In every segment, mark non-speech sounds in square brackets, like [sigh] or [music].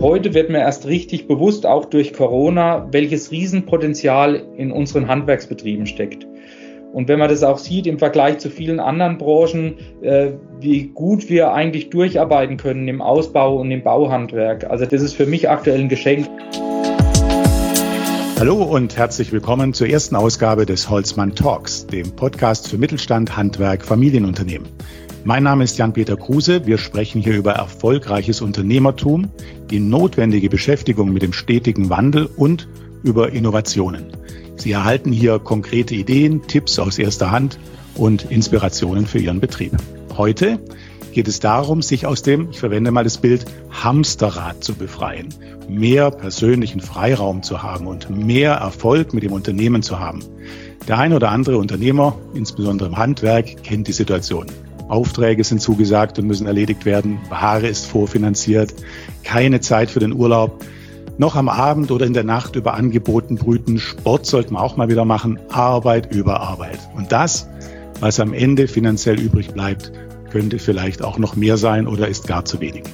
Heute wird mir erst richtig bewusst, auch durch Corona, welches Riesenpotenzial in unseren Handwerksbetrieben steckt. Und wenn man das auch sieht im Vergleich zu vielen anderen Branchen, äh, wie gut wir eigentlich durcharbeiten können im Ausbau und im Bauhandwerk. Also das ist für mich aktuell ein Geschenk. Hallo und herzlich willkommen zur ersten Ausgabe des Holzmann Talks, dem Podcast für Mittelstand, Handwerk, Familienunternehmen. Mein Name ist Jan-Peter Kruse. Wir sprechen hier über erfolgreiches Unternehmertum, die notwendige Beschäftigung mit dem stetigen Wandel und über Innovationen. Sie erhalten hier konkrete Ideen, Tipps aus erster Hand und Inspirationen für Ihren Betrieb. Heute geht es darum, sich aus dem, ich verwende mal das Bild, Hamsterrad zu befreien, mehr persönlichen Freiraum zu haben und mehr Erfolg mit dem Unternehmen zu haben. Der ein oder andere Unternehmer, insbesondere im Handwerk, kennt die Situation. Aufträge sind zugesagt und müssen erledigt werden. Ware ist vorfinanziert. Keine Zeit für den Urlaub. Noch am Abend oder in der Nacht über Angeboten brüten. Sport sollten wir auch mal wieder machen. Arbeit über Arbeit. Und das, was am Ende finanziell übrig bleibt, könnte vielleicht auch noch mehr sein oder ist gar zu wenig.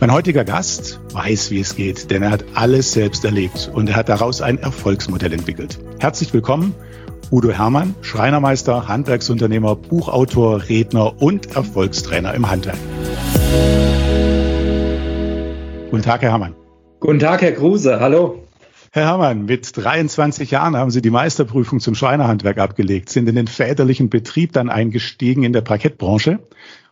Mein heutiger Gast weiß, wie es geht, denn er hat alles selbst erlebt und er hat daraus ein Erfolgsmodell entwickelt. Herzlich willkommen, Udo Hermann, Schreinermeister, Handwerksunternehmer, Buchautor, Redner und Erfolgstrainer im Handwerk. Guten Tag, Herr Hermann. Guten Tag, Herr Kruse. Hallo. Herr Hermann, mit 23 Jahren haben Sie die Meisterprüfung zum Schreinerhandwerk abgelegt, sind in den väterlichen Betrieb dann eingestiegen in der Parkettbranche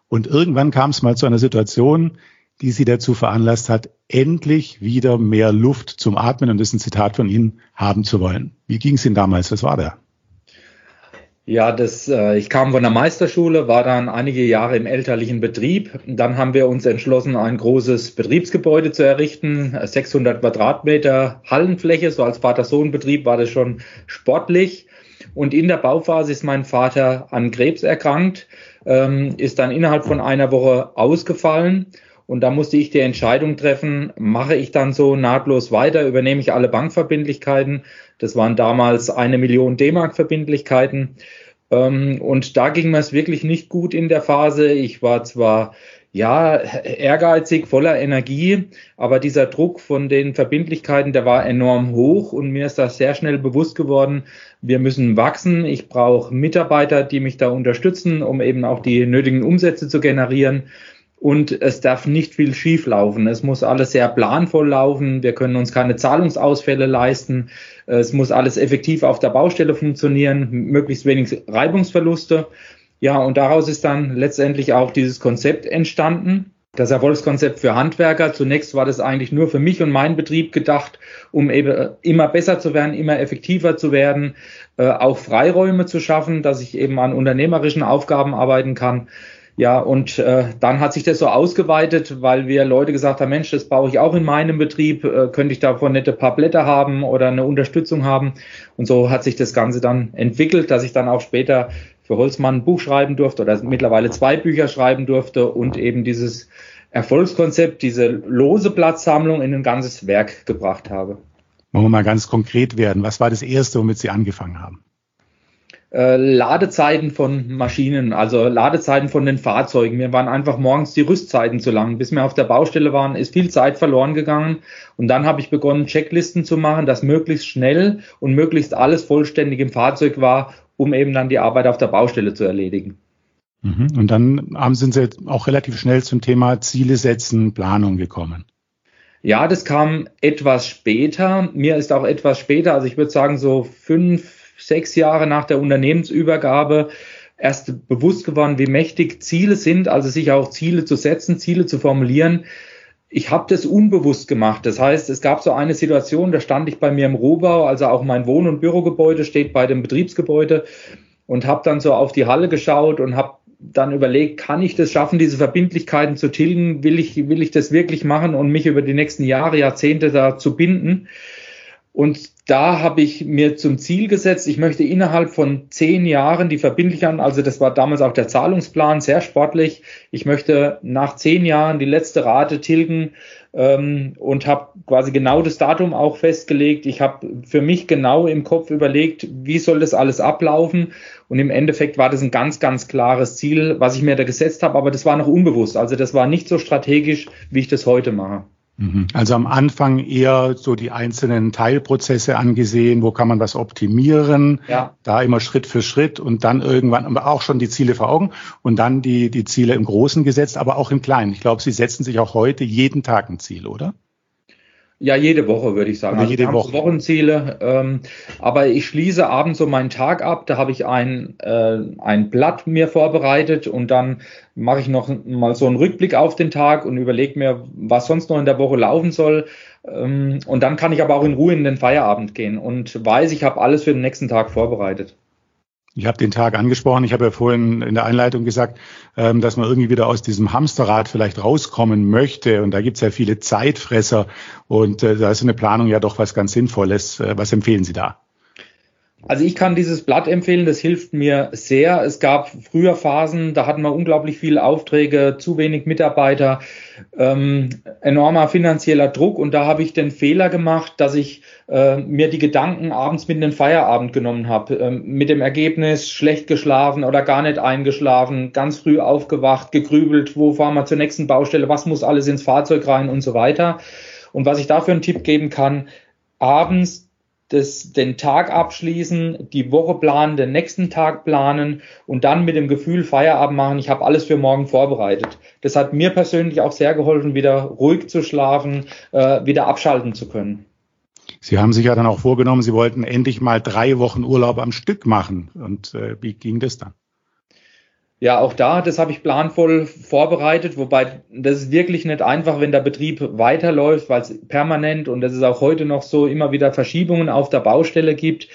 und irgendwann kam es mal zu einer Situation, die Sie dazu veranlasst hat, endlich wieder mehr Luft zum Atmen, und das ist ein Zitat von Ihnen, haben zu wollen. Wie ging es Ihnen damals? Was war da? Ja, das, äh, ich kam von der Meisterschule, war dann einige Jahre im elterlichen Betrieb. Dann haben wir uns entschlossen, ein großes Betriebsgebäude zu errichten, 600 Quadratmeter Hallenfläche. So als Vater-Sohn-Betrieb war das schon sportlich. Und in der Bauphase ist mein Vater an Krebs erkrankt, ähm, ist dann innerhalb von einer Woche ausgefallen. Und da musste ich die Entscheidung treffen, mache ich dann so nahtlos weiter, übernehme ich alle Bankverbindlichkeiten. Das waren damals eine Million D-Mark Verbindlichkeiten. Ähm, und da ging mir es wirklich nicht gut in der Phase. Ich war zwar ja, ehrgeizig, voller Energie, aber dieser Druck von den Verbindlichkeiten, der war enorm hoch und mir ist das sehr schnell bewusst geworden, wir müssen wachsen. Ich brauche Mitarbeiter, die mich da unterstützen, um eben auch die nötigen Umsätze zu generieren und es darf nicht viel schief laufen. Es muss alles sehr planvoll laufen. Wir können uns keine Zahlungsausfälle leisten. Es muss alles effektiv auf der Baustelle funktionieren, möglichst wenig Reibungsverluste. Ja, und daraus ist dann letztendlich auch dieses Konzept entstanden. Das Erfolgskonzept für Handwerker. Zunächst war das eigentlich nur für mich und meinen Betrieb gedacht, um eben immer besser zu werden, immer effektiver zu werden, äh, auch Freiräume zu schaffen, dass ich eben an unternehmerischen Aufgaben arbeiten kann. Ja, und äh, dann hat sich das so ausgeweitet, weil wir Leute gesagt haben, Mensch, das baue ich auch in meinem Betrieb, äh, könnte ich davon nette paar Blätter haben oder eine Unterstützung haben. Und so hat sich das Ganze dann entwickelt, dass ich dann auch später für Holzmann ein Buch schreiben durfte oder mittlerweile zwei Bücher schreiben durfte und eben dieses Erfolgskonzept, diese lose Blattsammlung in ein ganzes Werk gebracht habe. Wollen wir mal ganz konkret werden. Was war das Erste, womit Sie angefangen haben? Äh, Ladezeiten von Maschinen, also Ladezeiten von den Fahrzeugen. Mir waren einfach morgens die Rüstzeiten zu lang. Bis wir auf der Baustelle waren, ist viel Zeit verloren gegangen. Und dann habe ich begonnen, Checklisten zu machen, dass möglichst schnell und möglichst alles vollständig im Fahrzeug war, um eben dann die Arbeit auf der Baustelle zu erledigen. Mhm. Und dann sind Sie auch relativ schnell zum Thema Ziele setzen, Planung gekommen. Ja, das kam etwas später. Mir ist auch etwas später, also ich würde sagen so fünf, sechs Jahre nach der Unternehmensübergabe erst bewusst geworden, wie mächtig Ziele sind, also sich auch Ziele zu setzen, Ziele zu formulieren. Ich habe das unbewusst gemacht. Das heißt, es gab so eine Situation, da stand ich bei mir im Rohbau, also auch mein Wohn- und Bürogebäude steht bei dem Betriebsgebäude und habe dann so auf die Halle geschaut und habe dann überlegt, kann ich das schaffen, diese Verbindlichkeiten zu tilgen? Will ich, will ich das wirklich machen und mich über die nächsten Jahre, Jahrzehnte da zu binden? Und da habe ich mir zum Ziel gesetzt, ich möchte innerhalb von zehn Jahren die Verbindlichkeiten, also das war damals auch der Zahlungsplan, sehr sportlich, ich möchte nach zehn Jahren die letzte Rate tilgen ähm, und habe quasi genau das Datum auch festgelegt. Ich habe für mich genau im Kopf überlegt, wie soll das alles ablaufen und im Endeffekt war das ein ganz, ganz klares Ziel, was ich mir da gesetzt habe, aber das war noch unbewusst, also das war nicht so strategisch, wie ich das heute mache. Mhm. Also am Anfang eher so die einzelnen Teilprozesse angesehen, wo kann man was optimieren, ja. da immer Schritt für Schritt und dann irgendwann aber auch schon die Ziele vor Augen und dann die, die Ziele im Großen gesetzt, aber auch im Kleinen. Ich glaube, Sie setzen sich auch heute jeden Tag ein Ziel, oder? Ja, jede Woche würde ich sagen. Also jede Woche. Wochenziele. Ähm, aber ich schließe abends so meinen Tag ab. Da habe ich ein, äh, ein Blatt mir vorbereitet und dann mache ich noch mal so einen Rückblick auf den Tag und überlege mir, was sonst noch in der Woche laufen soll. Ähm, und dann kann ich aber auch in Ruhe in den Feierabend gehen und weiß, ich habe alles für den nächsten Tag vorbereitet. Ich habe den Tag angesprochen. Ich habe ja vorhin in der Einleitung gesagt, ähm, dass man irgendwie wieder aus diesem Hamsterrad vielleicht rauskommen möchte. Und da gibt es ja viele Zeitfresser. Und äh, da ist eine Planung ja doch was ganz Sinnvolles. Äh, was empfehlen Sie da? Also ich kann dieses Blatt empfehlen, das hilft mir sehr. Es gab früher Phasen, da hatten wir unglaublich viele Aufträge, zu wenig Mitarbeiter, ähm, enormer finanzieller Druck und da habe ich den Fehler gemacht, dass ich äh, mir die Gedanken abends mit in den Feierabend genommen habe. Ähm, mit dem Ergebnis schlecht geschlafen oder gar nicht eingeschlafen, ganz früh aufgewacht, gegrübelt, wo fahren wir zur nächsten Baustelle, was muss alles ins Fahrzeug rein und so weiter. Und was ich dafür einen Tipp geben kann, abends das, den Tag abschließen, die Woche planen, den nächsten Tag planen und dann mit dem Gefühl Feierabend machen, ich habe alles für morgen vorbereitet. Das hat mir persönlich auch sehr geholfen, wieder ruhig zu schlafen, äh, wieder abschalten zu können. Sie haben sich ja dann auch vorgenommen, Sie wollten endlich mal drei Wochen Urlaub am Stück machen. Und äh, wie ging das dann? Ja, auch da, das habe ich planvoll vorbereitet, wobei das ist wirklich nicht einfach, wenn der Betrieb weiterläuft, weil es permanent und das ist auch heute noch so immer wieder Verschiebungen auf der Baustelle gibt.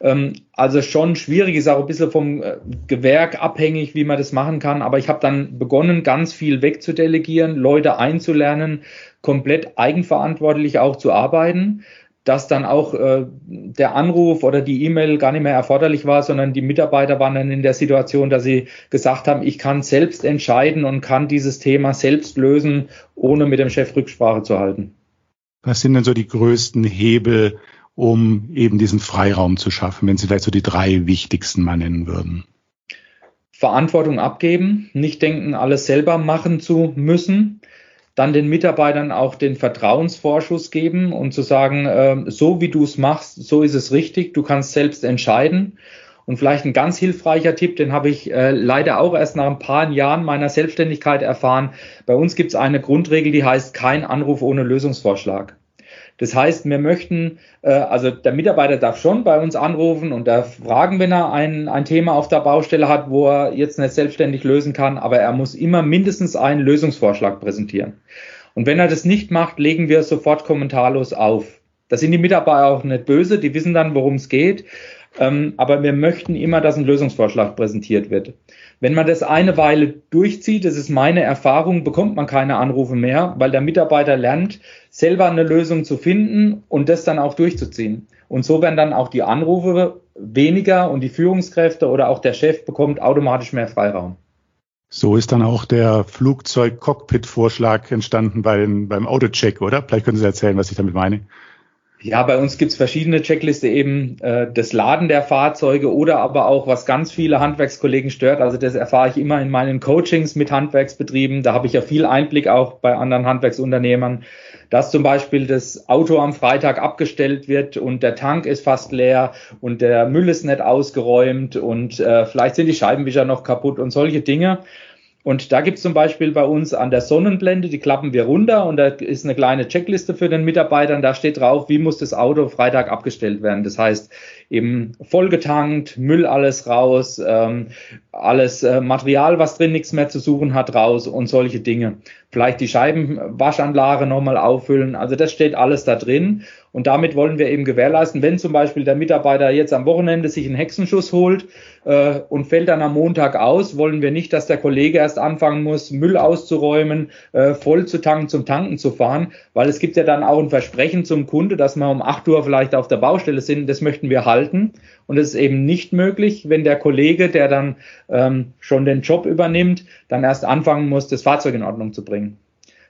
Ähm, also schon schwierig, ist auch ein bisschen vom äh, Gewerk abhängig, wie man das machen kann. Aber ich habe dann begonnen, ganz viel wegzudelegieren, Leute einzulernen, komplett eigenverantwortlich auch zu arbeiten dass dann auch äh, der Anruf oder die E-Mail gar nicht mehr erforderlich war, sondern die Mitarbeiter waren dann in der Situation, dass sie gesagt haben, ich kann selbst entscheiden und kann dieses Thema selbst lösen, ohne mit dem Chef Rücksprache zu halten. Was sind denn so die größten Hebel, um eben diesen Freiraum zu schaffen, wenn Sie vielleicht so die drei wichtigsten mal nennen würden? Verantwortung abgeben, nicht denken, alles selber machen zu müssen, dann den Mitarbeitern auch den Vertrauensvorschuss geben und zu sagen, äh, so wie du es machst, so ist es richtig, du kannst selbst entscheiden. Und vielleicht ein ganz hilfreicher Tipp, den habe ich äh, leider auch erst nach ein paar Jahren meiner Selbstständigkeit erfahren. Bei uns gibt es eine Grundregel, die heißt kein Anruf ohne Lösungsvorschlag. Das heißt, wir möchten, äh, also der Mitarbeiter darf schon bei uns anrufen und da fragen, wenn er ein, ein Thema auf der Baustelle hat, wo er jetzt nicht selbstständig lösen kann, aber er muss immer mindestens einen Lösungsvorschlag präsentieren. Und wenn er das nicht macht, legen wir sofort kommentarlos auf. Da sind die Mitarbeiter auch nicht böse, die wissen dann, worum es geht. Ähm, aber wir möchten immer, dass ein Lösungsvorschlag präsentiert wird. Wenn man das eine Weile durchzieht, das ist meine Erfahrung, bekommt man keine Anrufe mehr, weil der Mitarbeiter lernt, selber eine Lösung zu finden und das dann auch durchzuziehen. Und so werden dann auch die Anrufe weniger und die Führungskräfte oder auch der Chef bekommt automatisch mehr Freiraum. So ist dann auch der Flugzeug-Cockpit-Vorschlag entstanden beim, beim Autocheck, oder? Vielleicht können Sie erzählen, was ich damit meine. Ja, bei uns gibt's verschiedene Checkliste eben äh, das Laden der Fahrzeuge oder aber auch, was ganz viele Handwerkskollegen stört. Also das erfahre ich immer in meinen Coachings mit Handwerksbetrieben. Da habe ich ja viel Einblick auch bei anderen Handwerksunternehmern, dass zum Beispiel das Auto am Freitag abgestellt wird und der Tank ist fast leer und der Müll ist nicht ausgeräumt und äh, vielleicht sind die Scheibenwischer noch kaputt und solche Dinge. Und da gibt es zum Beispiel bei uns an der Sonnenblende, die klappen wir runter und da ist eine kleine Checkliste für den Mitarbeitern. Da steht drauf, wie muss das Auto Freitag abgestellt werden. Das heißt, eben vollgetankt, Müll alles raus, ähm, alles äh, Material, was drin nichts mehr zu suchen hat, raus und solche Dinge. Vielleicht die Scheibenwaschanlage nochmal auffüllen. Also das steht alles da drin. Und damit wollen wir eben gewährleisten, wenn zum Beispiel der Mitarbeiter jetzt am Wochenende sich einen Hexenschuss holt äh, und fällt dann am Montag aus, wollen wir nicht, dass der Kollege erst anfangen muss, Müll auszuräumen, äh, voll zu tanken, zum Tanken zu fahren, weil es gibt ja dann auch ein Versprechen zum Kunde, dass wir um 8 Uhr vielleicht auf der Baustelle sind. Das möchten wir halten. Und es ist eben nicht möglich, wenn der Kollege, der dann ähm, schon den Job übernimmt, dann erst anfangen muss, das Fahrzeug in Ordnung zu bringen.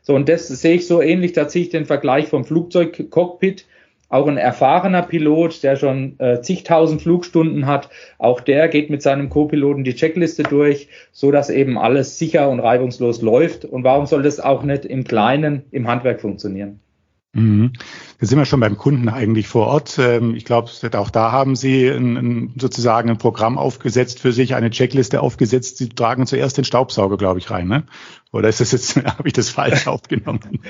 So, und das sehe ich so ähnlich, da ziehe ich den Vergleich vom Flugzeugcockpit. Auch ein erfahrener Pilot, der schon äh, zigtausend Flugstunden hat, auch der geht mit seinem Co-Piloten die Checkliste durch, so dass eben alles sicher und reibungslos läuft. Und warum soll das auch nicht im Kleinen im Handwerk funktionieren? Mhm. Da sind wir schon beim Kunden eigentlich vor Ort. Ähm, ich glaube, auch da haben Sie ein, sozusagen ein Programm aufgesetzt für sich, eine Checkliste aufgesetzt. Sie tragen zuerst den Staubsauger, glaube ich, rein, ne? Oder ist das jetzt, [laughs] habe ich das falsch aufgenommen?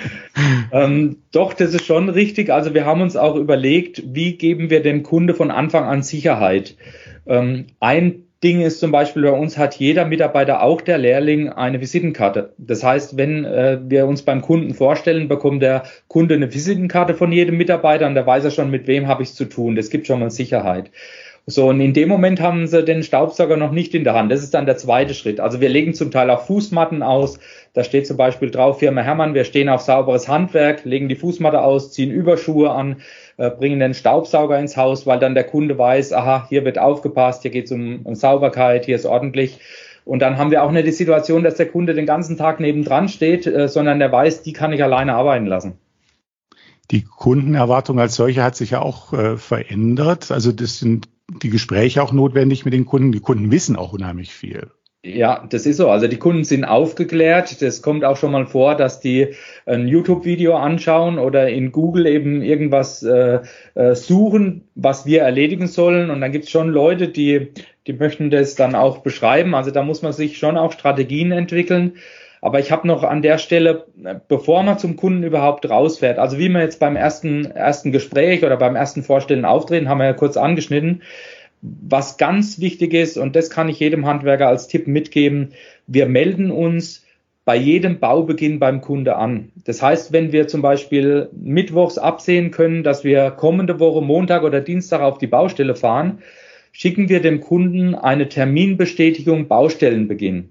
ähm, doch, das ist schon richtig. Also wir haben uns auch überlegt, wie geben wir dem Kunde von Anfang an Sicherheit? Ähm, ein Ding ist zum Beispiel, bei uns hat jeder Mitarbeiter, auch der Lehrling, eine Visitenkarte. Das heißt, wenn äh, wir uns beim Kunden vorstellen, bekommt der Kunde eine Visitenkarte von jedem Mitarbeiter und da weiß er schon, mit wem habe ich es zu tun. Das gibt schon mal Sicherheit. So, und in dem Moment haben sie den Staubsauger noch nicht in der Hand. Das ist dann der zweite Schritt. Also wir legen zum Teil auch Fußmatten aus. Da steht zum Beispiel drauf, Firma Hermann, wir stehen auf sauberes Handwerk, legen die Fußmatte aus, ziehen Überschuhe an, bringen den Staubsauger ins Haus, weil dann der Kunde weiß, aha, hier wird aufgepasst, hier geht es um, um Sauberkeit, hier ist ordentlich. Und dann haben wir auch nicht die Situation, dass der Kunde den ganzen Tag nebendran steht, äh, sondern der weiß, die kann ich alleine arbeiten lassen. Die Kundenerwartung als solche hat sich ja auch äh, verändert. Also das sind die Gespräche auch notwendig mit den Kunden. Die Kunden wissen auch unheimlich viel. Ja, das ist so. Also die Kunden sind aufgeklärt. Das kommt auch schon mal vor, dass die ein YouTube-Video anschauen oder in Google eben irgendwas äh, äh, suchen, was wir erledigen sollen. Und dann gibt es schon Leute, die, die möchten das dann auch beschreiben. Also da muss man sich schon auch Strategien entwickeln. Aber ich habe noch an der Stelle, bevor man zum Kunden überhaupt rausfährt, also wie man jetzt beim ersten, ersten Gespräch oder beim ersten Vorstellen auftreten, haben wir ja kurz angeschnitten, was ganz wichtig ist, und das kann ich jedem Handwerker als Tipp mitgeben, wir melden uns bei jedem Baubeginn beim Kunde an. Das heißt, wenn wir zum Beispiel mittwochs absehen können, dass wir kommende Woche Montag oder Dienstag auf die Baustelle fahren, schicken wir dem Kunden eine Terminbestätigung Baustellenbeginn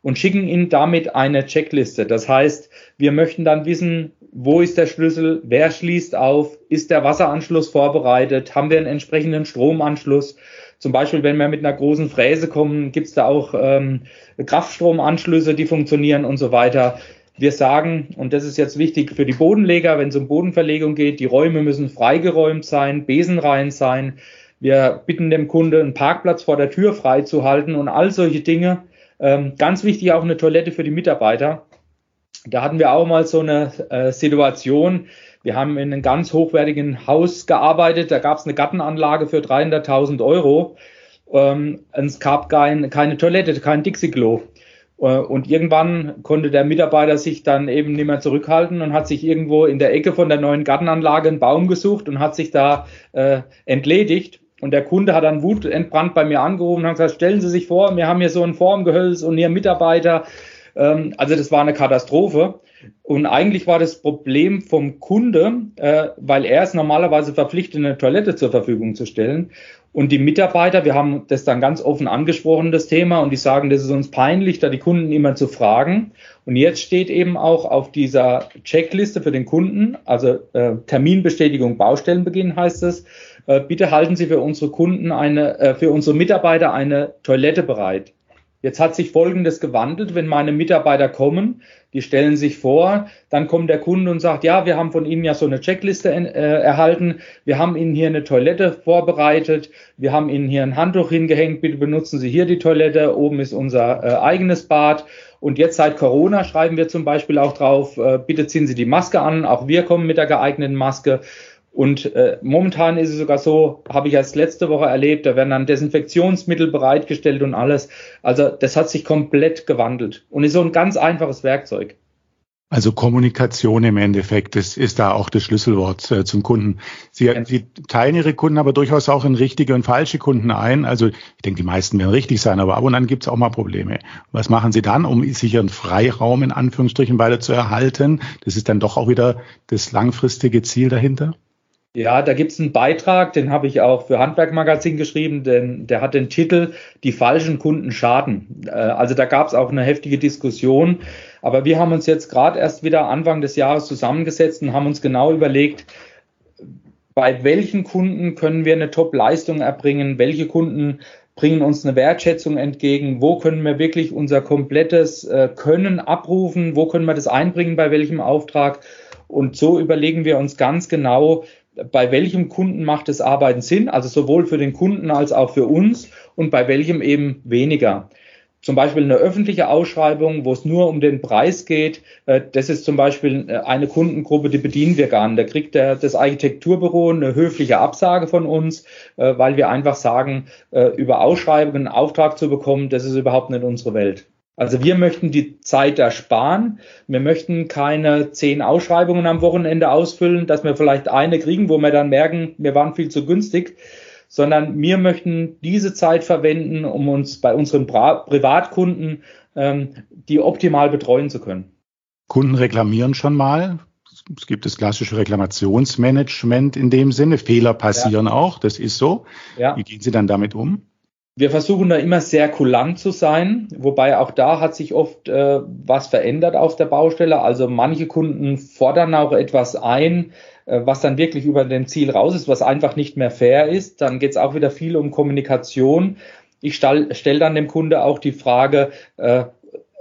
und schicken Ihnen damit eine Checkliste. Das heißt, wir möchten dann wissen, wo ist der Schlüssel, wer schließt auf, ist der Wasseranschluss vorbereitet, haben wir einen entsprechenden Stromanschluss. Zum Beispiel, wenn wir mit einer großen Fräse kommen, gibt es da auch ähm, Kraftstromanschlüsse, die funktionieren und so weiter. Wir sagen, und das ist jetzt wichtig für die Bodenleger, wenn es um Bodenverlegung geht, die Räume müssen freigeräumt sein, besenrein sein. Wir bitten dem Kunde, einen Parkplatz vor der Tür freizuhalten und all solche Dinge ähm, ganz wichtig auch eine Toilette für die Mitarbeiter. Da hatten wir auch mal so eine äh, Situation. Wir haben in einem ganz hochwertigen Haus gearbeitet. Da gab es eine Gartenanlage für 300.000 Euro. Ähm, es gab kein, keine Toilette, kein Dixie-Klo. Äh, und irgendwann konnte der Mitarbeiter sich dann eben nicht mehr zurückhalten und hat sich irgendwo in der Ecke von der neuen Gartenanlage einen Baum gesucht und hat sich da äh, entledigt. Und der Kunde hat dann wutentbrannt bei mir angerufen und hat gesagt, stellen Sie sich vor, wir haben hier so ein Formgehölz und hier Mitarbeiter. Ähm, also das war eine Katastrophe. Und eigentlich war das Problem vom Kunde, äh, weil er ist normalerweise verpflichtet, eine Toilette zur Verfügung zu stellen. Und die Mitarbeiter, wir haben das dann ganz offen angesprochen, das Thema, und die sagen, das ist uns peinlich, da die Kunden immer zu fragen. Und jetzt steht eben auch auf dieser Checkliste für den Kunden, also äh, Terminbestätigung Baustellenbeginn heißt es, äh, bitte halten Sie für unsere Kunden eine, äh, für unsere Mitarbeiter eine Toilette bereit. Jetzt hat sich Folgendes gewandelt, wenn meine Mitarbeiter kommen, die stellen sich vor, dann kommt der Kunde und sagt, ja, wir haben von Ihnen ja so eine Checkliste äh, erhalten, wir haben Ihnen hier eine Toilette vorbereitet, wir haben Ihnen hier ein Handtuch hingehängt, bitte benutzen Sie hier die Toilette, oben ist unser äh, eigenes Bad. Und jetzt seit Corona schreiben wir zum Beispiel auch drauf, äh, bitte ziehen Sie die Maske an, auch wir kommen mit der geeigneten Maske. Und äh, momentan ist es sogar so, habe ich erst letzte Woche erlebt, da werden dann Desinfektionsmittel bereitgestellt und alles. Also das hat sich komplett gewandelt und ist so ein ganz einfaches Werkzeug. Also Kommunikation im Endeffekt das ist da auch das Schlüsselwort äh, zum Kunden. Sie, ja. Sie teilen Ihre Kunden aber durchaus auch in richtige und falsche Kunden ein. Also ich denke, die meisten werden richtig sein, aber ab und an gibt es auch mal Probleme. Was machen Sie dann, um sich Ihren Freiraum in Anführungsstrichen weiter zu erhalten? Das ist dann doch auch wieder das langfristige Ziel dahinter? Ja, da gibt's einen Beitrag, den habe ich auch für Handwerkmagazin geschrieben, denn der hat den Titel Die falschen Kunden schaden. Äh, also da gab's auch eine heftige Diskussion. Aber wir haben uns jetzt gerade erst wieder Anfang des Jahres zusammengesetzt und haben uns genau überlegt, bei welchen Kunden können wir eine Top-Leistung erbringen, welche Kunden bringen uns eine Wertschätzung entgegen, wo können wir wirklich unser komplettes äh, Können abrufen, wo können wir das einbringen, bei welchem Auftrag. Und so überlegen wir uns ganz genau, bei welchem Kunden macht das Arbeiten Sinn, also sowohl für den Kunden als auch für uns und bei welchem eben weniger zum Beispiel eine öffentliche Ausschreibung, wo es nur um den Preis geht. Äh, das ist zum Beispiel äh, eine Kundengruppe, die bedienen wir gar nicht. Da kriegt der, das Architekturbüro eine höfliche Absage von uns, äh, weil wir einfach sagen, über Ausschreibungen einen Auftrag zu bekommen, das ist überhaupt nicht unsere Welt. Also wir möchten die Zeit ersparen. Wir möchten keine zehn Ausschreibungen am Wochenende ausfüllen, dass wir vielleicht eine kriegen, wo wir dann merken, wir waren viel zu günstig, sondern wir möchten diese Zeit verwenden, um uns bei unseren Pri Privatkunden ähm, die optimal betreuen zu können. Kunden reklamieren schon mal. Es gibt das klassische Reklamationsmanagement in dem Sinne. Fehler passieren ja. auch, das ist so. Ja. Wie gehen Sie dann damit um? Wir versuchen da immer sehr kulant zu sein, wobei auch da hat sich oft äh, was verändert auf der Baustelle. Also manche Kunden fordern auch etwas ein, äh, was dann wirklich über dem Ziel raus ist, was einfach nicht mehr fair ist. Dann geht es auch wieder viel um Kommunikation. Ich stelle stell dann dem Kunde auch die Frage, äh,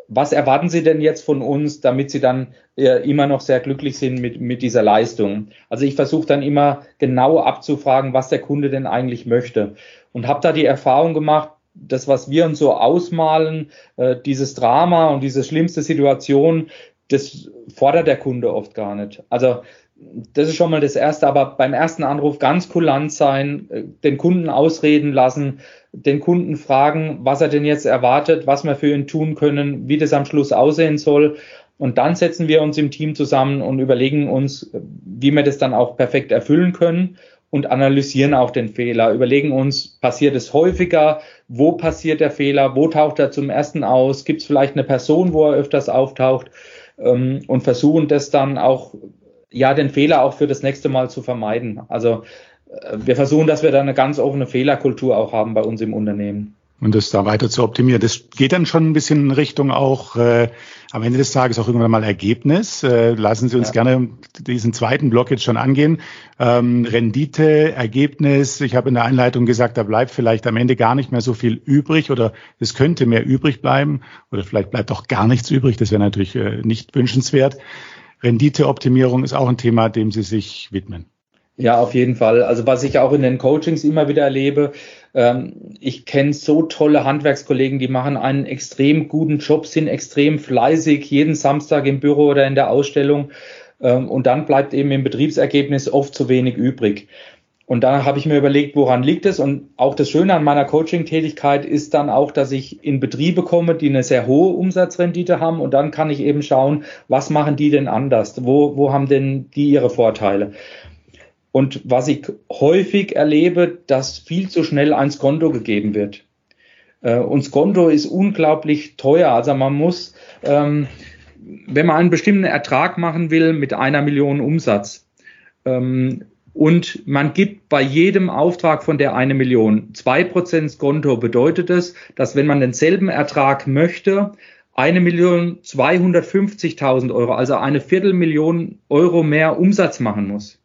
was erwarten Sie denn jetzt von uns, damit Sie dann äh, immer noch sehr glücklich sind mit, mit dieser Leistung? Also ich versuche dann immer genau abzufragen, was der Kunde denn eigentlich möchte. Und habe da die Erfahrung gemacht, das, was wir uns so ausmalen, äh, dieses Drama und diese schlimmste Situation, das fordert der Kunde oft gar nicht. Also das ist schon mal das Erste, aber beim ersten Anruf ganz kulant sein, äh, den Kunden ausreden lassen, den Kunden fragen, was er denn jetzt erwartet, was wir für ihn tun können, wie das am Schluss aussehen soll. Und dann setzen wir uns im Team zusammen und überlegen uns, wie wir das dann auch perfekt erfüllen können und analysieren auch den Fehler, überlegen uns, passiert es häufiger, wo passiert der Fehler, wo taucht er zum ersten aus, gibt es vielleicht eine Person, wo er öfters auftaucht ähm, und versuchen das dann auch ja, den Fehler auch für das nächste Mal zu vermeiden. Also äh, wir versuchen, dass wir da eine ganz offene Fehlerkultur auch haben bei uns im Unternehmen. Und das da weiter zu optimieren. Das geht dann schon ein bisschen in Richtung auch äh, am Ende des Tages auch irgendwann mal Ergebnis. Äh, lassen Sie uns ja. gerne diesen zweiten Block jetzt schon angehen. Ähm, Rendite, Ergebnis. Ich habe in der Einleitung gesagt, da bleibt vielleicht am Ende gar nicht mehr so viel übrig oder es könnte mehr übrig bleiben oder vielleicht bleibt auch gar nichts übrig. Das wäre natürlich äh, nicht wünschenswert. Renditeoptimierung ist auch ein Thema, dem Sie sich widmen. Ja, auf jeden Fall. Also was ich auch in den Coachings immer wieder erlebe, ähm, ich kenne so tolle Handwerkskollegen, die machen einen extrem guten Job, sind extrem fleißig, jeden Samstag im Büro oder in der Ausstellung. Ähm, und dann bleibt eben im Betriebsergebnis oft zu wenig übrig. Und da habe ich mir überlegt, woran liegt es? Und auch das Schöne an meiner Coaching-Tätigkeit ist dann auch, dass ich in Betriebe komme, die eine sehr hohe Umsatzrendite haben. Und dann kann ich eben schauen, was machen die denn anders? Wo, wo haben denn die ihre Vorteile? Und was ich häufig erlebe, dass viel zu schnell ein Konto gegeben wird. Äh, und Konto ist unglaublich teuer. Also man muss, ähm, wenn man einen bestimmten Ertrag machen will mit einer Million Umsatz, ähm, und man gibt bei jedem Auftrag von der eine Million zwei Prozent Konto, bedeutet es, dass wenn man denselben Ertrag möchte, eine Million 250.000 Euro, also eine Viertelmillion Euro mehr Umsatz machen muss.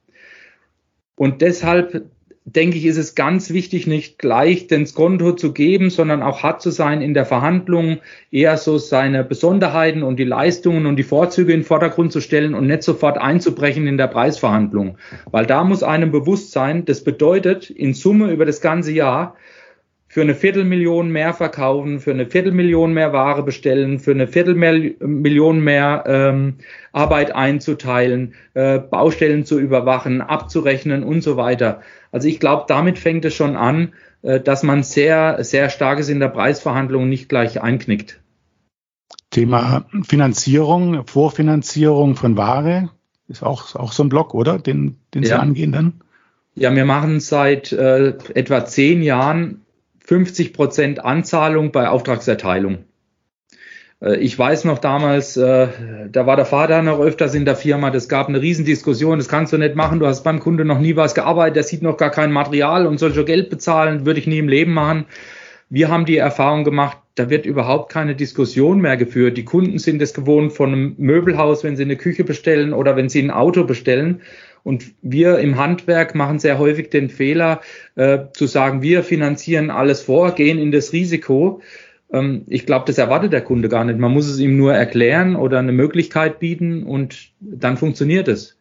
Und deshalb denke ich, ist es ganz wichtig, nicht gleich den Skonto zu geben, sondern auch hart zu sein in der Verhandlung, eher so seine Besonderheiten und die Leistungen und die Vorzüge in den Vordergrund zu stellen und nicht sofort einzubrechen in der Preisverhandlung. Weil da muss einem bewusst sein, das bedeutet in Summe über das ganze Jahr, für eine Viertelmillion mehr verkaufen, für eine Viertelmillion mehr Ware bestellen, für eine Viertelmillion mehr ähm, Arbeit einzuteilen, äh, Baustellen zu überwachen, abzurechnen und so weiter. Also ich glaube, damit fängt es schon an, äh, dass man sehr, sehr starkes in der Preisverhandlung nicht gleich einknickt. Thema Finanzierung, Vorfinanzierung von Ware ist auch, auch so ein Block, oder? Den, den Sie ja. angehen dann? Ja, wir machen seit äh, etwa zehn Jahren 50 Prozent Anzahlung bei Auftragserteilung. Äh, ich weiß noch damals, äh, da war der Vater noch öfters in der Firma, das gab eine Riesendiskussion, das kannst du nicht machen, du hast beim Kunde noch nie was gearbeitet, der sieht noch gar kein Material und soll schon Geld bezahlen, würde ich nie im Leben machen. Wir haben die Erfahrung gemacht, da wird überhaupt keine Diskussion mehr geführt. Die Kunden sind es gewohnt von einem Möbelhaus, wenn sie eine Küche bestellen oder wenn sie ein Auto bestellen. Und wir im Handwerk machen sehr häufig den Fehler, äh, zu sagen, wir finanzieren alles vor, gehen in das Risiko. Ähm, ich glaube, das erwartet der Kunde gar nicht. Man muss es ihm nur erklären oder eine Möglichkeit bieten und dann funktioniert es.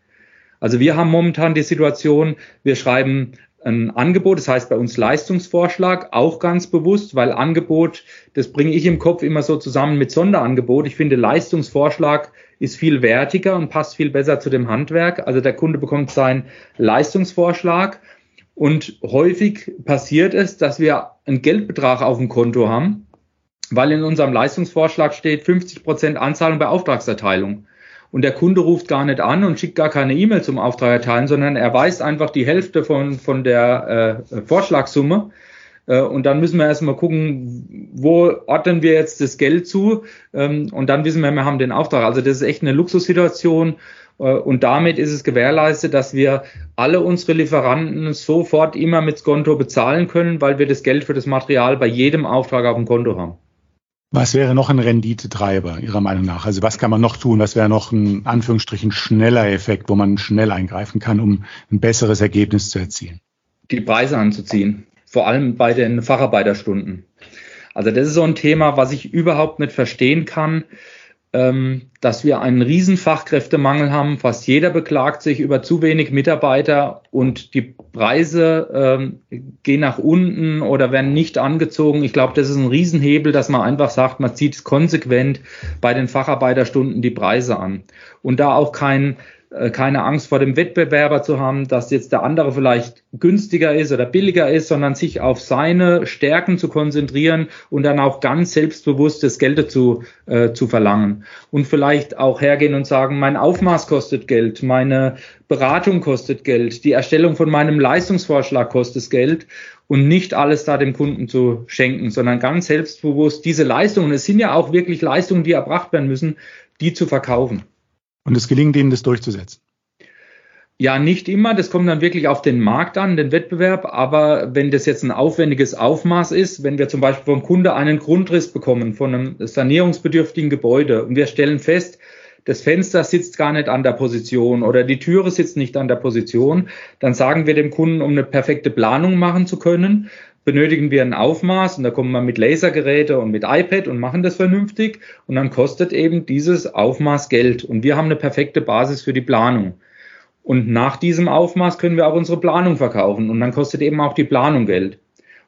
Also wir haben momentan die Situation, wir schreiben ein Angebot, das heißt bei uns Leistungsvorschlag, auch ganz bewusst, weil Angebot, das bringe ich im Kopf immer so zusammen mit Sonderangebot. Ich finde, Leistungsvorschlag ist viel wertiger und passt viel besser zu dem Handwerk. Also der Kunde bekommt seinen Leistungsvorschlag und häufig passiert es, dass wir einen Geldbetrag auf dem Konto haben, weil in unserem Leistungsvorschlag steht 50 Prozent Anzahlung bei Auftragserteilung und der Kunde ruft gar nicht an und schickt gar keine E-Mail zum Auftrag erteilen, sondern er weist einfach die Hälfte von, von der äh, Vorschlagssumme. Äh, und dann müssen wir erstmal gucken, wo ordnen wir jetzt das Geld zu ähm, und dann wissen wir, wir haben den Auftrag. Also das ist echt eine Luxussituation äh, und damit ist es gewährleistet, dass wir alle unsere Lieferanten sofort immer mit Konto bezahlen können, weil wir das Geld für das Material bei jedem Auftrag auf dem Konto haben. Was wäre noch ein Renditetreiber Ihrer Meinung nach? Also was kann man noch tun? Was wäre noch ein Anführungsstrichen schneller Effekt, wo man schnell eingreifen kann, um ein besseres Ergebnis zu erzielen? Die Preise anzuziehen, vor allem bei den Facharbeiterstunden. Also das ist so ein Thema, was ich überhaupt nicht verstehen kann dass wir einen riesen Fachkräftemangel haben. Fast jeder beklagt sich über zu wenig Mitarbeiter und die Preise ähm, gehen nach unten oder werden nicht angezogen. Ich glaube, das ist ein Riesenhebel, dass man einfach sagt, man zieht konsequent bei den Facharbeiterstunden die Preise an. Und da auch kein keine Angst vor dem Wettbewerber zu haben, dass jetzt der andere vielleicht günstiger ist oder billiger ist, sondern sich auf seine Stärken zu konzentrieren und dann auch ganz selbstbewusst das Geld zu, äh, zu verlangen. Und vielleicht auch hergehen und sagen, mein Aufmaß kostet Geld, meine Beratung kostet Geld, die Erstellung von meinem Leistungsvorschlag kostet Geld und nicht alles da dem Kunden zu schenken, sondern ganz selbstbewusst diese Leistungen, es sind ja auch wirklich Leistungen, die erbracht werden müssen, die zu verkaufen. Und es gelingt Ihnen, das durchzusetzen? Ja, nicht immer. Das kommt dann wirklich auf den Markt an, den Wettbewerb. Aber wenn das jetzt ein aufwendiges Aufmaß ist, wenn wir zum Beispiel vom Kunde einen Grundriss bekommen von einem sanierungsbedürftigen Gebäude und wir stellen fest, das Fenster sitzt gar nicht an der Position oder die Türe sitzt nicht an der Position, dann sagen wir dem Kunden, um eine perfekte Planung machen zu können, benötigen wir ein Aufmaß und da kommen wir mit Lasergeräte und mit iPad und machen das vernünftig und dann kostet eben dieses Aufmaß Geld und wir haben eine perfekte Basis für die Planung. Und nach diesem Aufmaß können wir auch unsere Planung verkaufen und dann kostet eben auch die Planung Geld.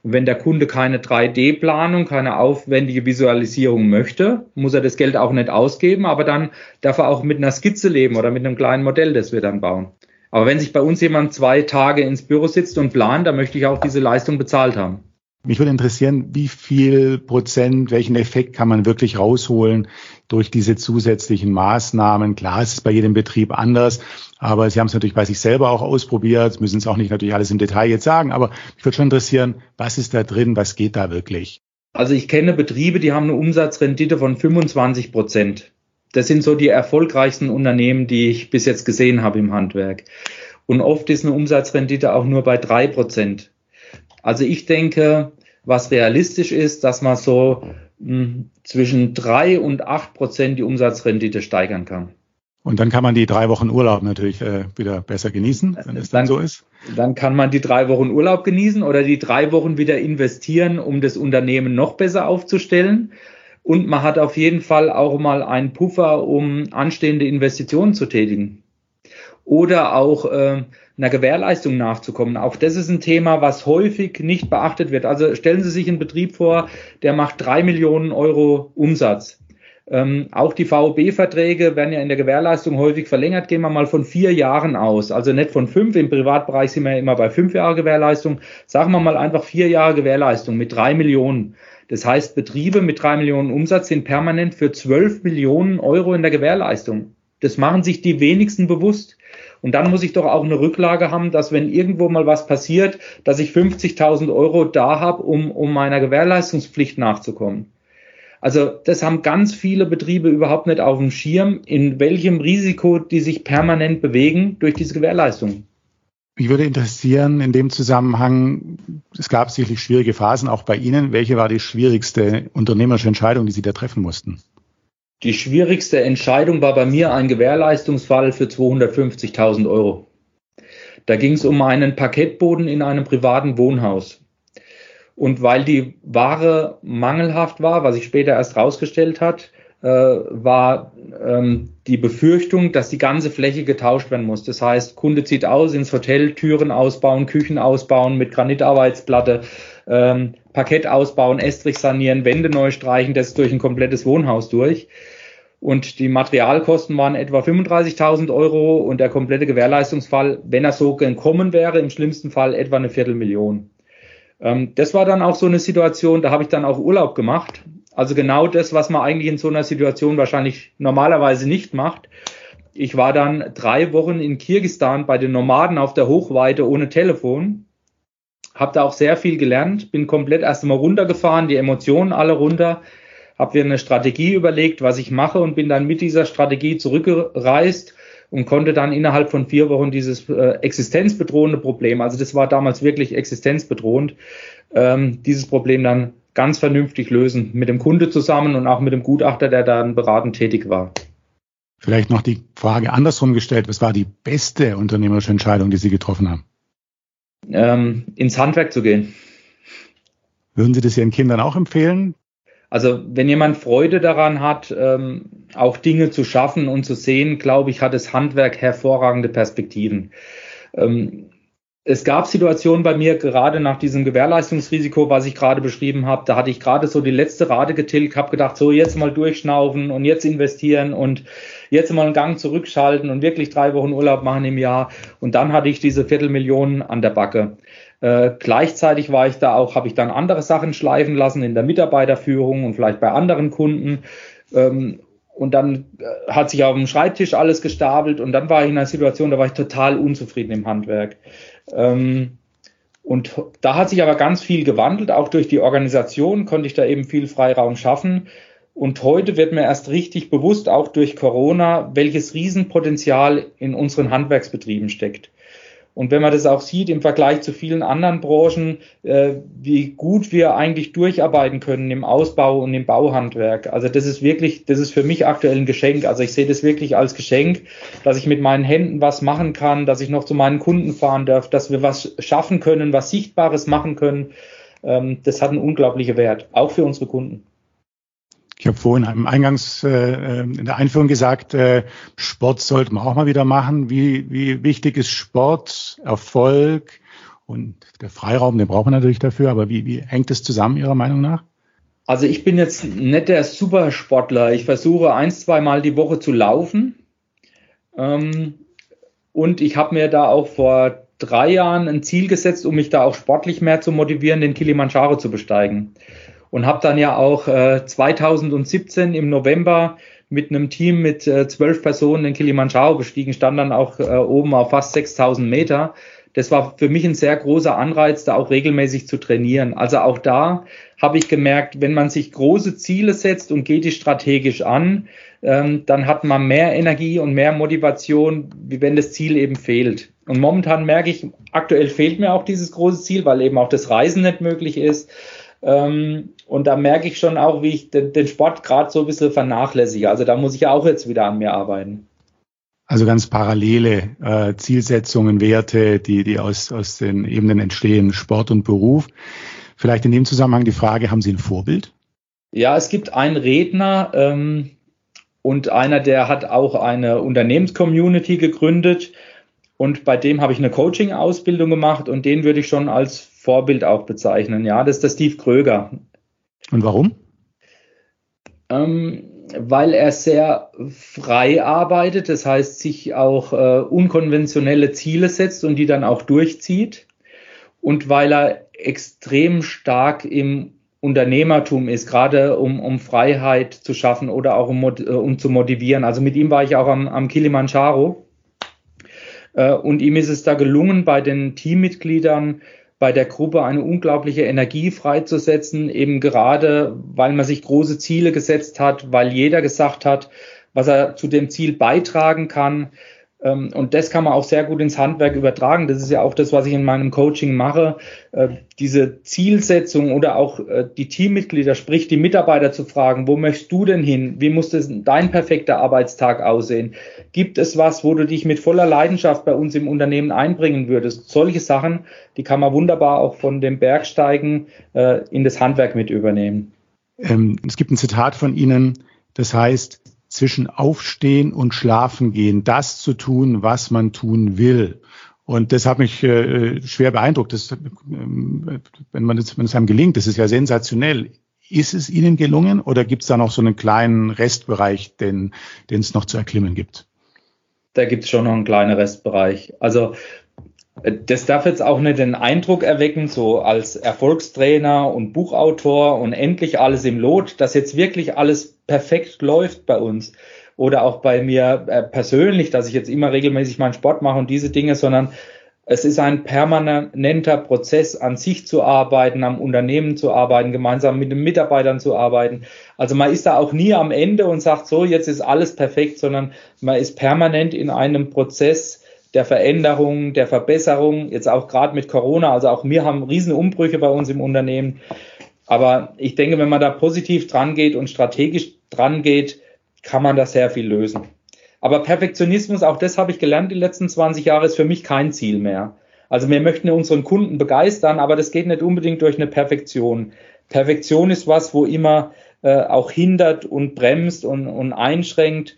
Und wenn der Kunde keine 3D-Planung, keine aufwendige Visualisierung möchte, muss er das Geld auch nicht ausgeben, aber dann darf er auch mit einer Skizze leben oder mit einem kleinen Modell, das wir dann bauen. Aber wenn sich bei uns jemand zwei Tage ins Büro sitzt und plant, dann möchte ich auch diese Leistung bezahlt haben. Mich würde interessieren, wie viel Prozent, welchen Effekt kann man wirklich rausholen durch diese zusätzlichen Maßnahmen? Klar, es ist bei jedem Betrieb anders, aber Sie haben es natürlich bei sich selber auch ausprobiert, müssen es auch nicht natürlich alles im Detail jetzt sagen, aber mich würde schon interessieren, was ist da drin, was geht da wirklich? Also ich kenne Betriebe, die haben eine Umsatzrendite von 25 Prozent. Das sind so die erfolgreichsten Unternehmen, die ich bis jetzt gesehen habe im Handwerk. Und oft ist eine Umsatzrendite auch nur bei drei Prozent. Also ich denke, was realistisch ist, dass man so mh, hm, zwischen drei und acht Prozent die Umsatzrendite steigern kann. Und dann kann man die drei Wochen Urlaub natürlich äh, wieder besser genießen, wenn es dann, dann so ist. Dann kann man die drei Wochen Urlaub genießen oder die drei Wochen wieder investieren, um das Unternehmen noch besser aufzustellen. Und man hat auf jeden Fall auch mal einen Puffer, um anstehende Investitionen zu tätigen. Oder auch äh, einer Gewährleistung nachzukommen. Auch das ist ein Thema, was häufig nicht beachtet wird. Also stellen Sie sich einen Betrieb vor, der macht drei Millionen Euro Umsatz. Ähm, auch die VOB-Verträge werden ja in der Gewährleistung häufig verlängert. Gehen wir mal von vier Jahren aus. Also nicht von fünf. Im Privatbereich sind wir immer bei fünf Jahre Gewährleistung. Sagen wir mal einfach vier Jahre Gewährleistung mit drei Millionen. Das heißt, Betriebe mit drei Millionen Umsatz sind permanent für zwölf Millionen Euro in der Gewährleistung. Das machen sich die wenigsten bewusst. Und dann muss ich doch auch eine Rücklage haben, dass wenn irgendwo mal was passiert, dass ich 50.000 Euro da habe, um, um meiner Gewährleistungspflicht nachzukommen. Also das haben ganz viele Betriebe überhaupt nicht auf dem Schirm, in welchem Risiko die sich permanent bewegen durch diese Gewährleistung. Mich würde interessieren in dem Zusammenhang, es gab sicherlich schwierige Phasen auch bei Ihnen. Welche war die schwierigste unternehmerische Entscheidung, die Sie da treffen mussten? Die schwierigste Entscheidung war bei mir ein Gewährleistungsfall für 250.000 Euro. Da ging es um einen Parkettboden in einem privaten Wohnhaus. Und weil die Ware mangelhaft war, was sich später erst rausgestellt hat, war ähm, die Befürchtung, dass die ganze Fläche getauscht werden muss. Das heißt, Kunde zieht aus ins Hotel, Türen ausbauen, Küchen ausbauen mit Granitarbeitsplatte, ähm, Parkett ausbauen, Estrich sanieren, Wände neu streichen, das durch ein komplettes Wohnhaus durch. Und die Materialkosten waren etwa 35.000 Euro und der komplette Gewährleistungsfall, wenn er so gekommen wäre, im schlimmsten Fall etwa eine Viertelmillion. Ähm, das war dann auch so eine Situation, da habe ich dann auch Urlaub gemacht. Also genau das, was man eigentlich in so einer Situation wahrscheinlich normalerweise nicht macht. Ich war dann drei Wochen in Kirgistan bei den Nomaden auf der Hochweite ohne Telefon. Habe da auch sehr viel gelernt, bin komplett erst einmal runtergefahren, die Emotionen alle runter, habe mir eine Strategie überlegt, was ich mache und bin dann mit dieser Strategie zurückgereist und konnte dann innerhalb von vier Wochen dieses äh, existenzbedrohende Problem, also das war damals wirklich existenzbedrohend, ähm, dieses Problem dann ganz vernünftig lösen mit dem Kunde zusammen und auch mit dem Gutachter, der dann beratend tätig war. Vielleicht noch die Frage andersrum gestellt, was war die beste unternehmerische Entscheidung, die Sie getroffen haben? Ähm, ins Handwerk zu gehen. Würden Sie das Ihren Kindern auch empfehlen, also wenn jemand Freude daran hat, ähm, auch Dinge zu schaffen und zu sehen, glaube ich, hat das Handwerk hervorragende Perspektiven. Ähm, es gab Situationen bei mir, gerade nach diesem Gewährleistungsrisiko, was ich gerade beschrieben habe, da hatte ich gerade so die letzte Rate getilgt, habe gedacht, so jetzt mal durchschnaufen und jetzt investieren und jetzt mal einen Gang zurückschalten und wirklich drei Wochen Urlaub machen im Jahr. Und dann hatte ich diese Viertelmillion an der Backe. Äh, gleichzeitig war ich da auch, habe ich dann andere Sachen schleifen lassen in der Mitarbeiterführung und vielleicht bei anderen Kunden. Ähm, und dann äh, hat sich auf dem Schreibtisch alles gestapelt und dann war ich in einer Situation, da war ich total unzufrieden im Handwerk. Ähm, und da hat sich aber ganz viel gewandelt, auch durch die Organisation konnte ich da eben viel Freiraum schaffen. Und heute wird mir erst richtig bewusst, auch durch Corona, welches Riesenpotenzial in unseren Handwerksbetrieben steckt. Und wenn man das auch sieht im Vergleich zu vielen anderen Branchen, äh, wie gut wir eigentlich durcharbeiten können im Ausbau und im Bauhandwerk. Also das ist wirklich, das ist für mich aktuell ein Geschenk. Also ich sehe das wirklich als Geschenk, dass ich mit meinen Händen was machen kann, dass ich noch zu meinen Kunden fahren darf, dass wir was schaffen können, was Sichtbares machen können. Ähm, das hat einen unglaublichen Wert, auch für unsere Kunden. Ich habe vorhin im Eingangs äh, in der Einführung gesagt, äh, Sport sollte man auch mal wieder machen. Wie, wie wichtig ist Sport, Erfolg und der Freiraum, den braucht man natürlich dafür, aber wie, wie hängt es zusammen Ihrer Meinung nach? Also ich bin jetzt nicht der Supersportler. Ich versuche ein, zwei Mal die Woche zu laufen. Ähm, und ich habe mir da auch vor drei Jahren ein Ziel gesetzt, um mich da auch sportlich mehr zu motivieren, den Kilimanjaro zu besteigen und habe dann ja auch äh, 2017 im November mit einem Team mit äh, zwölf Personen den Kilimanjaro bestiegen, stand dann auch äh, oben auf fast 6000 Meter. Das war für mich ein sehr großer Anreiz, da auch regelmäßig zu trainieren. Also auch da habe ich gemerkt, wenn man sich große Ziele setzt und geht die strategisch an, ähm, dann hat man mehr Energie und mehr Motivation, wie wenn das Ziel eben fehlt. Und momentan merke ich, aktuell fehlt mir auch dieses große Ziel, weil eben auch das Reisen nicht möglich ist. Ähm, und da merke ich schon auch, wie ich den, den Sport gerade so ein bisschen vernachlässige. Also da muss ich ja auch jetzt wieder an mir arbeiten. Also ganz parallele äh, Zielsetzungen, Werte, die, die aus, aus den Ebenen entstehen, Sport und Beruf. Vielleicht in dem Zusammenhang die Frage, haben Sie ein Vorbild? Ja, es gibt einen Redner ähm, und einer, der hat auch eine Unternehmenscommunity gegründet und bei dem habe ich eine Coaching-Ausbildung gemacht und den würde ich schon als Vorbild auch bezeichnen. Ja, das ist der Steve Kröger. Und warum? Ähm, weil er sehr frei arbeitet, das heißt, sich auch äh, unkonventionelle Ziele setzt und die dann auch durchzieht. Und weil er extrem stark im Unternehmertum ist, gerade um, um Freiheit zu schaffen oder auch um, äh, um zu motivieren. Also mit ihm war ich auch am, am Kilimanjaro. Äh, und ihm ist es da gelungen, bei den Teammitgliedern bei der Gruppe eine unglaubliche Energie freizusetzen, eben gerade, weil man sich große Ziele gesetzt hat, weil jeder gesagt hat, was er zu dem Ziel beitragen kann. Ähm, und das kann man auch sehr gut ins Handwerk übertragen. Das ist ja auch das, was ich in meinem Coaching mache. Äh, diese Zielsetzung oder auch äh, die Teammitglieder, sprich die Mitarbeiter zu fragen, wo möchtest du denn hin? Wie muss das dein perfekter Arbeitstag aussehen? Gibt es was, wo du dich mit voller Leidenschaft bei uns im Unternehmen einbringen würdest? Solche Sachen, die kann man wunderbar auch von dem Bergsteigen äh, in das Handwerk mit übernehmen. Ähm, es gibt ein Zitat von Ihnen, Das heißt, zwischen Aufstehen und Schlafen gehen, das zu tun, was man tun will. Und das hat mich äh, schwer beeindruckt. Das, äh, wenn man es, wenn es einem gelingt, das ist ja sensationell. Ist es Ihnen gelungen oder gibt es da noch so einen kleinen Restbereich, den es noch zu erklimmen gibt? Da gibt es schon noch einen kleinen Restbereich. Also das darf jetzt auch nicht den Eindruck erwecken, so als Erfolgstrainer und Buchautor und endlich alles im Lot, dass jetzt wirklich alles perfekt läuft bei uns. Oder auch bei mir äh, persönlich, dass ich jetzt immer regelmäßig meinen Sport mache und diese Dinge, sondern es ist ein permanenter Prozess, an sich zu arbeiten, am Unternehmen zu arbeiten, gemeinsam mit den Mitarbeitern zu arbeiten. Also man ist da auch nie am Ende und sagt, so, jetzt ist alles perfekt, sondern man ist permanent in einem Prozess, der Veränderung, der Verbesserung, jetzt auch gerade mit Corona, also auch wir haben riesen Umbrüche bei uns im Unternehmen. Aber ich denke, wenn man da positiv dran geht und strategisch dran geht, kann man da sehr viel lösen. Aber Perfektionismus, auch das habe ich gelernt die letzten 20 Jahre, ist für mich kein Ziel mehr. Also wir möchten unseren Kunden begeistern, aber das geht nicht unbedingt durch eine Perfektion. Perfektion ist was, wo immer äh, auch hindert und bremst und, und einschränkt.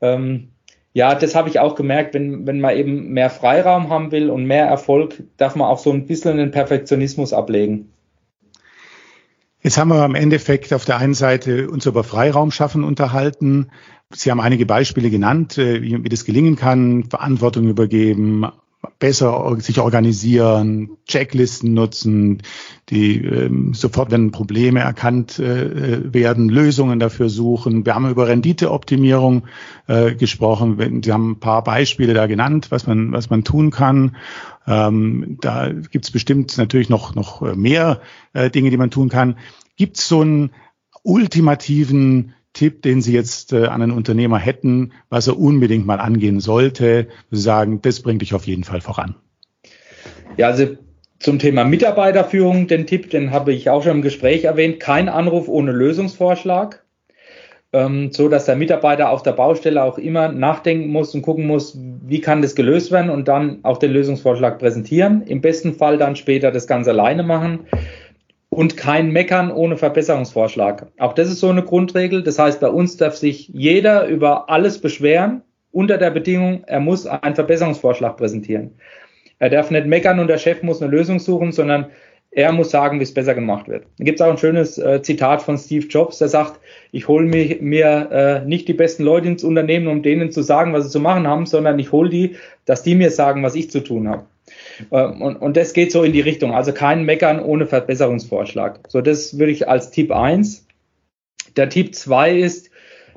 Ähm, ja, das habe ich auch gemerkt, wenn, wenn man eben mehr Freiraum haben will und mehr Erfolg, darf man auch so ein bisschen den Perfektionismus ablegen. Jetzt haben wir im Endeffekt auf der einen Seite uns über Freiraum schaffen unterhalten. Sie haben einige Beispiele genannt, äh, wie, wie das gelingen kann, Verantwortung übergeben, besser sich organisieren, Checklisten nutzen, die ähm, sofort, wenn Probleme erkannt äh, werden, Lösungen dafür suchen. Wir haben über Renditeoptimierung äh, gesprochen. Sie haben ein paar Beispiele da genannt, was man, was man tun kann. Ähm, da gibt es bestimmt natürlich noch, noch mehr äh, Dinge, die man tun kann. Gibt es so einen ultimativen Tipp, den Sie jetzt äh, an einen Unternehmer hätten, was er unbedingt mal angehen sollte? Sagen, das bringt dich auf jeden Fall voran. Ja, also zum Thema Mitarbeiterführung, den Tipp, den habe ich auch schon im Gespräch erwähnt, kein Anruf ohne Lösungsvorschlag, ähm, so dass der Mitarbeiter auf der Baustelle auch immer nachdenken muss und gucken muss, wie kann das gelöst werden und dann auch den Lösungsvorschlag präsentieren. Im besten Fall dann später das Ganze alleine machen und kein Meckern ohne Verbesserungsvorschlag. Auch das ist so eine Grundregel. Das heißt, bei uns darf sich jeder über alles beschweren, unter der Bedingung, er muss einen Verbesserungsvorschlag präsentieren. Er darf nicht meckern und der Chef muss eine Lösung suchen, sondern er muss sagen, wie es besser gemacht wird. Da gibt es auch ein schönes äh, Zitat von Steve Jobs, der sagt, ich hole mir, mir äh, nicht die besten Leute ins Unternehmen, um denen zu sagen, was sie zu machen haben, sondern ich hole die, dass die mir sagen, was ich zu tun habe. Ähm, und, und das geht so in die Richtung. Also kein Meckern ohne Verbesserungsvorschlag. So, das würde ich als Tipp 1. Der Tipp 2 ist,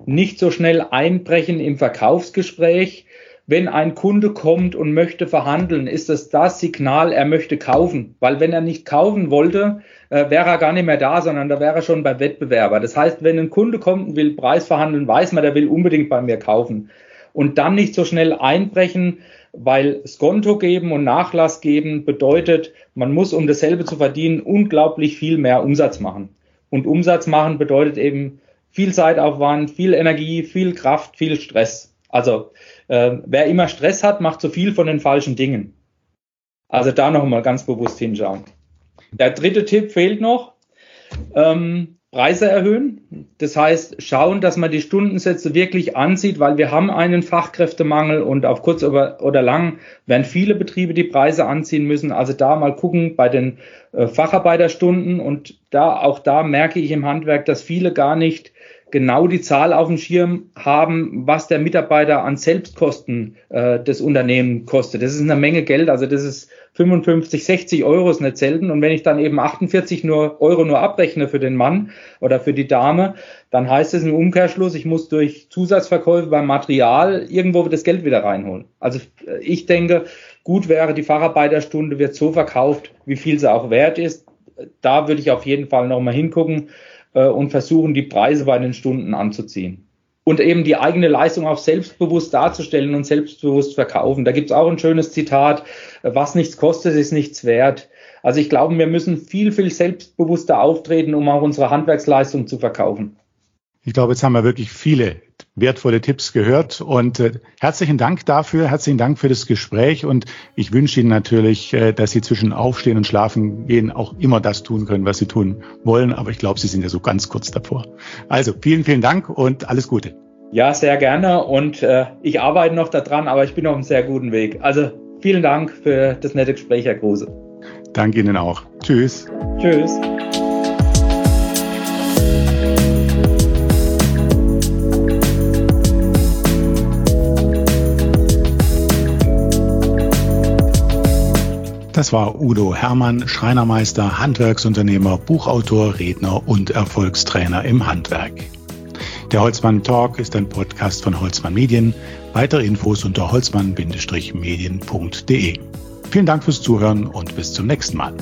nicht so schnell einbrechen im Verkaufsgespräch. Wenn ein Kunde kommt und möchte verhandeln, ist das das Signal, er möchte kaufen. Weil wenn er nicht kaufen wollte, äh, wäre er gar nicht mehr da, sondern da wäre er schon beim Wettbewerber. Das heißt, wenn ein Kunde kommt und will Preis verhandeln, weiß man, der will unbedingt bei mir kaufen. Und dann nicht so schnell einbrechen, weil Skonto geben und Nachlass geben bedeutet, man muss, um dasselbe zu verdienen, unglaublich viel mehr Umsatz machen. Und Umsatz machen bedeutet eben viel Zeitaufwand, viel Energie, viel Kraft, viel Stress. Also äh, wer immer Stress hat, macht zu viel von den falschen Dingen. Also da nochmal ganz bewusst hinschauen. Der dritte Tipp fehlt noch. Ähm, Preise erhöhen. Das heißt, schauen, dass man die Stundensätze wirklich ansieht, weil wir haben einen Fachkräftemangel und auf kurz oder lang werden viele Betriebe die Preise anziehen müssen. Also da mal gucken bei den äh, Facharbeiterstunden und da auch da merke ich im Handwerk, dass viele gar nicht genau die Zahl auf dem Schirm haben, was der Mitarbeiter an Selbstkosten äh, des Unternehmens kostet. Das ist eine Menge Geld, also das ist 55, 60 Euro ist nicht selten. Und wenn ich dann eben 48 nur Euro nur abrechne für den Mann oder für die Dame, dann heißt es im Umkehrschluss, ich muss durch Zusatzverkäufe beim Material irgendwo das Geld wieder reinholen. Also äh, ich denke, gut wäre, die Facharbeiterstunde wird so verkauft, wie viel sie auch wert ist. Da würde ich auf jeden Fall nochmal hingucken äh, und versuchen, die Preise bei den Stunden anzuziehen. Und eben die eigene Leistung auch selbstbewusst darzustellen und selbstbewusst verkaufen. Da gibt es auch ein schönes Zitat, was nichts kostet, ist nichts wert. Also ich glaube, wir müssen viel, viel selbstbewusster auftreten, um auch unsere Handwerksleistung zu verkaufen. Ich glaube, jetzt haben wir wirklich viele wertvolle Tipps gehört und äh, herzlichen Dank dafür, herzlichen Dank für das Gespräch und ich wünsche Ihnen natürlich, äh, dass Sie zwischen Aufstehen und Schlafen gehen auch immer das tun können, was Sie tun wollen, aber ich glaube, Sie sind ja so ganz kurz davor. Also vielen, vielen Dank und alles Gute. Ja, sehr gerne und äh, ich arbeite noch daran, aber ich bin auf einem sehr guten Weg. Also vielen Dank für das nette Gespräch, Herr Kruse. Danke Ihnen auch. Tschüss. Tschüss. Das war Udo Hermann, Schreinermeister, Handwerksunternehmer, Buchautor, Redner und Erfolgstrainer im Handwerk. Der Holzmann Talk ist ein Podcast von Holzmann Medien. Weitere Infos unter holzmann-medien.de. Vielen Dank fürs Zuhören und bis zum nächsten Mal.